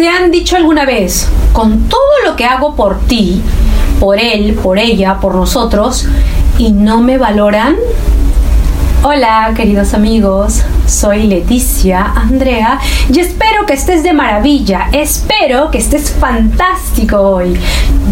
¿Te han dicho alguna vez, con todo lo que hago por ti, por él, por ella, por nosotros, y no me valoran? Hola queridos amigos, soy Leticia Andrea y espero que estés de maravilla, espero que estés fantástico hoy.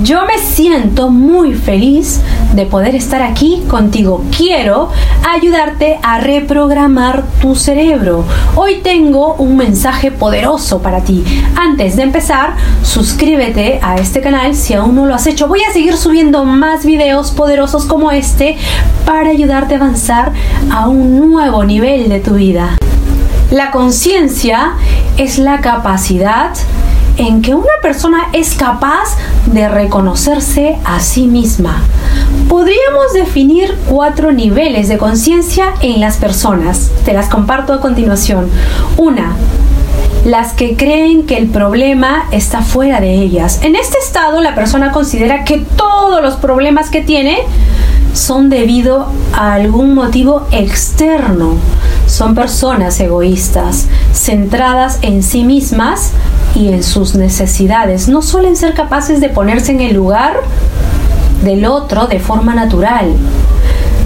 Yo me siento muy feliz de poder estar aquí contigo. Quiero ayudarte a reprogramar tu cerebro. Hoy tengo un mensaje poderoso para ti. Antes de empezar, suscríbete a este canal si aún no lo has hecho. Voy a seguir subiendo más videos poderosos como este para ayudarte a avanzar a un nuevo nivel de tu vida. La conciencia es la capacidad en que una persona es capaz de reconocerse a sí misma. Podríamos definir cuatro niveles de conciencia en las personas. Te las comparto a continuación. Una, las que creen que el problema está fuera de ellas. En este estado la persona considera que todos los problemas que tiene son debido a algún motivo externo. Son personas egoístas, centradas en sí mismas y en sus necesidades. No suelen ser capaces de ponerse en el lugar del otro de forma natural.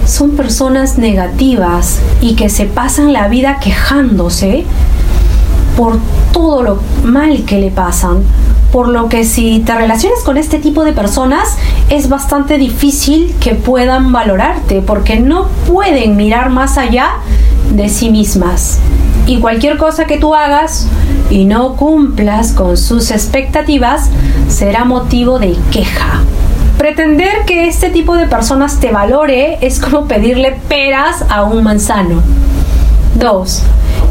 Son personas negativas y que se pasan la vida quejándose por todo lo mal que le pasan, por lo que si te relacionas con este tipo de personas es bastante difícil que puedan valorarte porque no pueden mirar más allá de sí mismas. Y cualquier cosa que tú hagas y no cumplas con sus expectativas será motivo de queja. Pretender que este tipo de personas te valore es como pedirle peras a un manzano. 2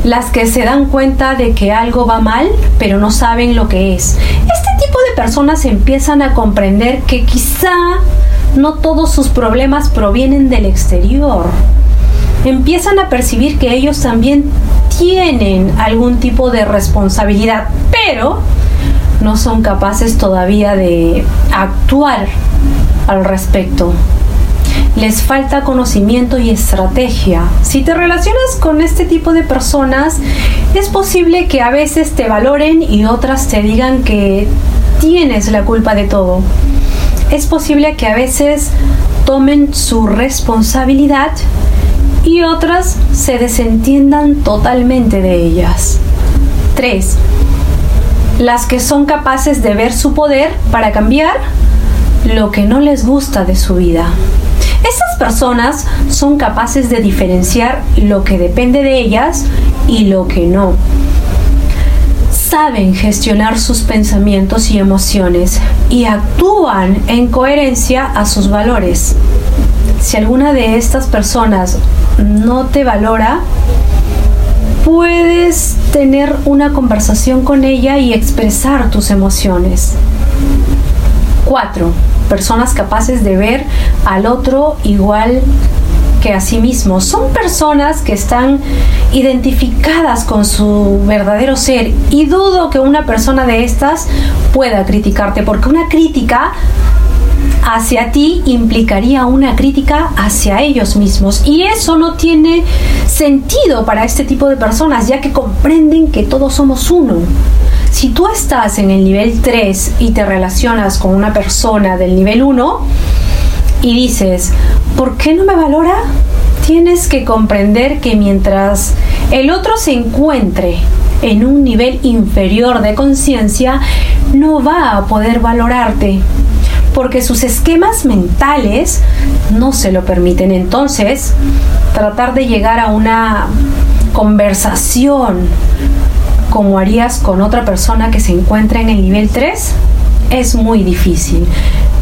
las que se dan cuenta de que algo va mal, pero no saben lo que es. Este tipo de personas empiezan a comprender que quizá no todos sus problemas provienen del exterior. Empiezan a percibir que ellos también tienen algún tipo de responsabilidad, pero no son capaces todavía de actuar al respecto les falta conocimiento y estrategia. Si te relacionas con este tipo de personas, es posible que a veces te valoren y otras te digan que tienes la culpa de todo. Es posible que a veces tomen su responsabilidad y otras se desentiendan totalmente de ellas. 3. Las que son capaces de ver su poder para cambiar lo que no les gusta de su vida. Estas personas son capaces de diferenciar lo que depende de ellas y lo que no. Saben gestionar sus pensamientos y emociones y actúan en coherencia a sus valores. Si alguna de estas personas no te valora, puedes tener una conversación con ella y expresar tus emociones. 4 personas capaces de ver al otro igual que a sí mismo. Son personas que están identificadas con su verdadero ser y dudo que una persona de estas pueda criticarte porque una crítica hacia ti implicaría una crítica hacia ellos mismos y eso no tiene sentido para este tipo de personas ya que comprenden que todos somos uno. Si tú estás en el nivel 3 y te relacionas con una persona del nivel 1 y dices, ¿por qué no me valora? Tienes que comprender que mientras el otro se encuentre en un nivel inferior de conciencia, no va a poder valorarte porque sus esquemas mentales no se lo permiten. Entonces, tratar de llegar a una conversación como harías con otra persona que se encuentra en el nivel 3 es muy difícil.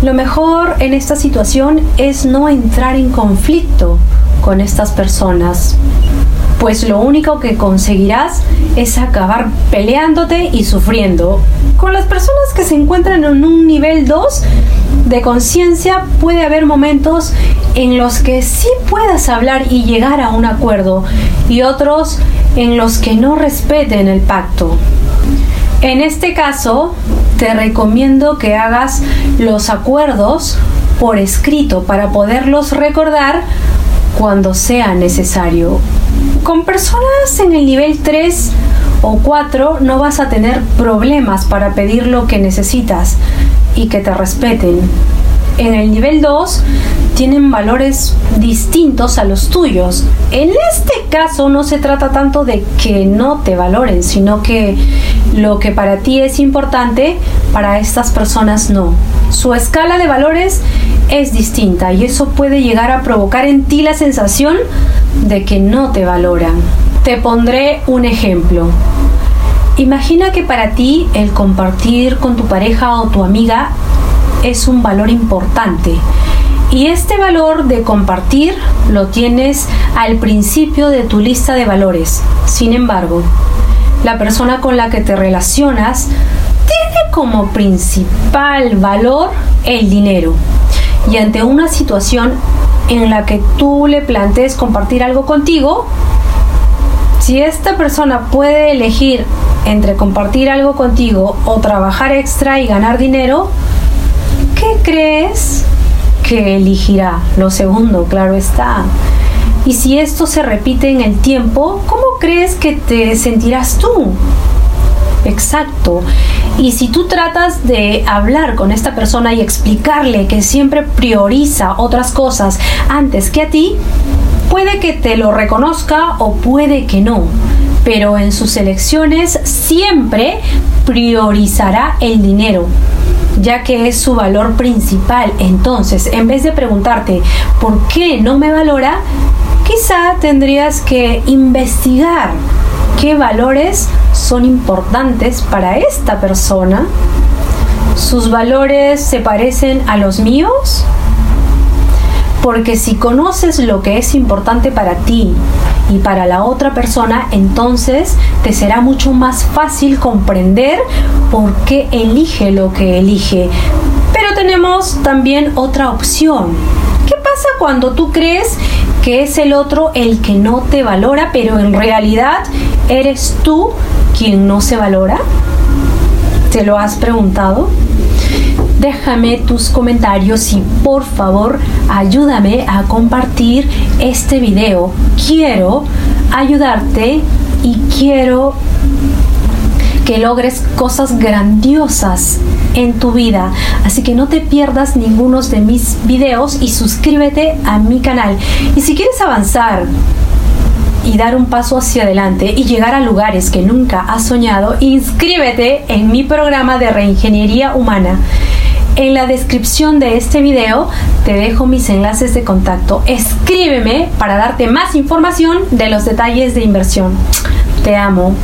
Lo mejor en esta situación es no entrar en conflicto con estas personas, pues lo único que conseguirás es acabar peleándote y sufriendo. Con las personas que se encuentran en un nivel 2 de conciencia puede haber momentos en los que sí puedas hablar y llegar a un acuerdo y otros en los que no respeten el pacto. En este caso, te recomiendo que hagas los acuerdos por escrito para poderlos recordar cuando sea necesario. Con personas en el nivel 3 O cuatro, no vas a tener problemas para pedir lo que necesitas y que te respeten. En el nivel 2 tienen valores distintos a los tuyos. En este caso no se trata tanto de que no te valoren, sino que lo que para ti es importante, para estas personas no. Su escala de valores es distinta y eso puede llegar a provocar en ti la sensación de que no te valoran. Te pondré un ejemplo. Imagina que para ti el compartir con tu pareja o tu amiga es un valor importante. Y este valor de compartir lo tienes al principio de tu lista de valores. Sin embargo, la persona con la que te relacionas tiene como principal valor el dinero. Y ante una situación en la que tú le plantees compartir algo contigo, si esta persona puede elegir entre compartir algo contigo o trabajar extra y ganar dinero, ¿qué crees que elegirá? Lo segundo, claro está. Y si esto se repite en el tiempo, ¿cómo crees que te sentirás tú? Exacto. Y si tú tratas de hablar con esta persona y explicarle que siempre prioriza otras cosas antes que a ti, puede que te lo reconozca o puede que no. Pero en sus elecciones siempre priorizará el dinero ya que es su valor principal. Entonces, en vez de preguntarte por qué no me valora, quizá tendrías que investigar qué valores son importantes para esta persona. ¿Sus valores se parecen a los míos? Porque si conoces lo que es importante para ti y para la otra persona, entonces te será mucho más fácil comprender por qué elige lo que elige. Pero tenemos también otra opción. ¿Qué pasa cuando tú crees que es el otro el que no te valora, pero en realidad eres tú quien no se valora? ¿Te lo has preguntado? Déjame tus comentarios y por favor ayúdame a compartir este video. Quiero ayudarte y quiero que logres cosas grandiosas en tu vida. Así que no te pierdas ninguno de mis videos y suscríbete a mi canal. Y si quieres avanzar y dar un paso hacia adelante y llegar a lugares que nunca has soñado, inscríbete en mi programa de reingeniería humana. En la descripción de este video te dejo mis enlaces de contacto. Escríbeme para darte más información de los detalles de inversión. Te amo.